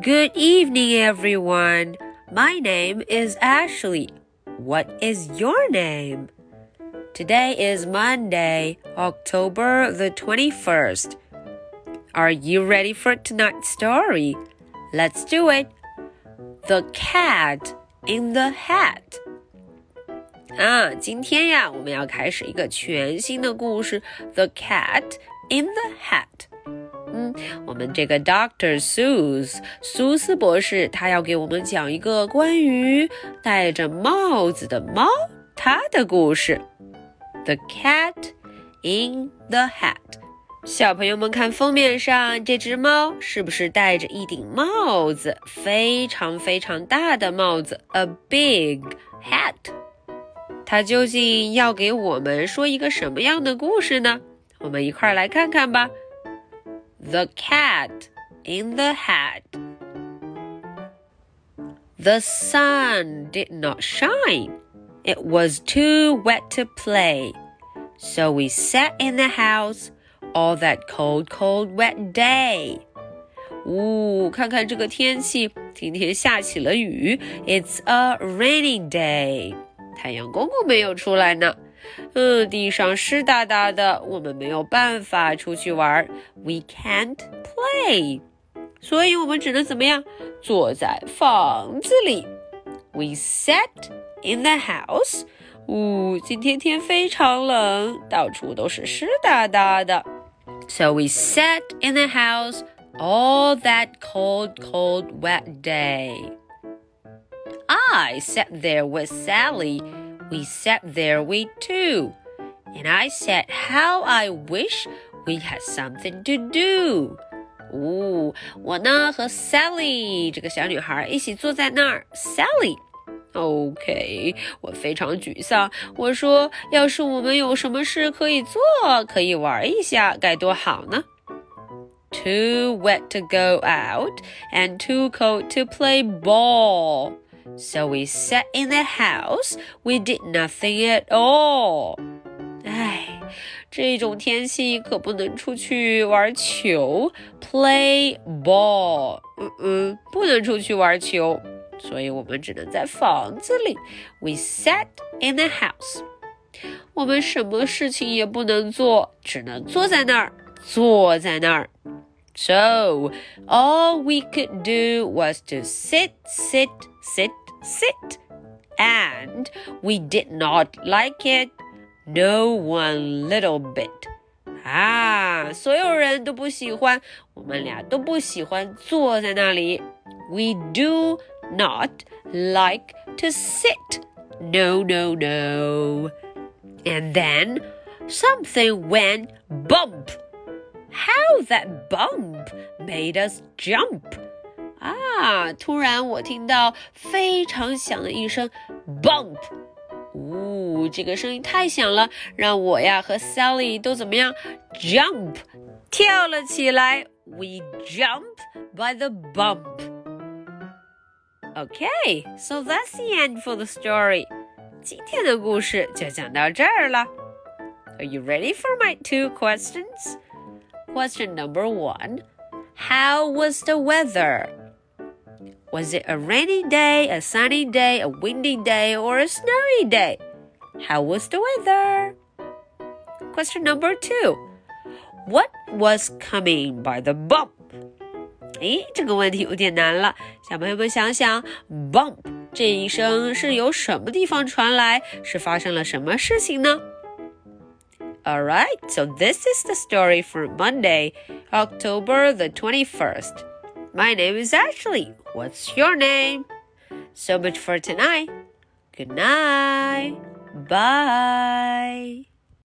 Good evening, everyone. My name is Ashley. What is your name? Today is Monday, October the 21st. Are you ready for tonight's story? Let's do it. The Cat in the Hat. 啊，今天呀，我们要开始一个全新的故事，《The Cat in the Hat》。 嗯，我们这个 Doctor Seuss 苏斯博士，他要给我们讲一个关于戴着帽子的猫它的故事。The Cat in the Hat。小朋友们看封面上这只猫是不是戴着一顶帽子？非常非常大的帽子，a big hat。它究竟要给我们说一个什么样的故事呢？我们一块儿来看看吧。The cat in the hat. The sun did not shine. It was too wet to play. So we sat in the house all that cold, cold, wet day. 呜、哦，看看这个天气，今天下起了雨。It's a rainy day. 太阳公公没有出来呢。 嗯，地上湿哒哒的，我们没有办法出去玩。We can't play，所以我们只能怎么样？坐在房子里。We sat in the house。呜，今天天非常冷，到处都是湿哒哒的。So we sat in the house all that cold, cold, wet day. I sat there with Sally. We sat there, we two. And I said, How I wish we had something to do. 哦，我呢和 Sally 这个小女孩一起坐在那儿。Sally。OK，我非常沮丧。我说，要是我们有什么事可以做，可以玩一下，该多好呢！Too wet to go out and too cold to play ball. So we sat in the house. We did nothing at all. 唉，这种天气可不能出去玩球，play ball。嗯嗯，不能出去玩球，所以我们只能在房子里。We sat in the house。我们什么事情也不能做，只能坐在那儿，坐在那儿。So all we could do was to sit, sit, sit, sit. And we did not like it, no one little bit. 啊，所有人都不喜欢，我们俩都不喜欢坐在那里。We do not like to sit. No, no, no. And then something went bump. How that bump made us jump. 啊！突然我听到非常响的一声 bump，呜，这个声音太响了，让我呀和 Sally 都怎么样 jump 跳了起来。We jump by the bump. Okay, so that's the end for the story. 今天的故事就讲到这儿了。Are you ready for my two questions? Question number one How was the weather? Was it a rainy day, a sunny day, a windy day, or a snowy day? How was the weather? Question number two What was coming by the bump? 诶，这个问题有点难了，小朋友们想想，bump 这一声是由什么地方传来？是发生了什么事情呢？Alright, so this is the story for Monday, October the 21st. My name is Ashley. What's your name? So much for tonight. Good night. Bye.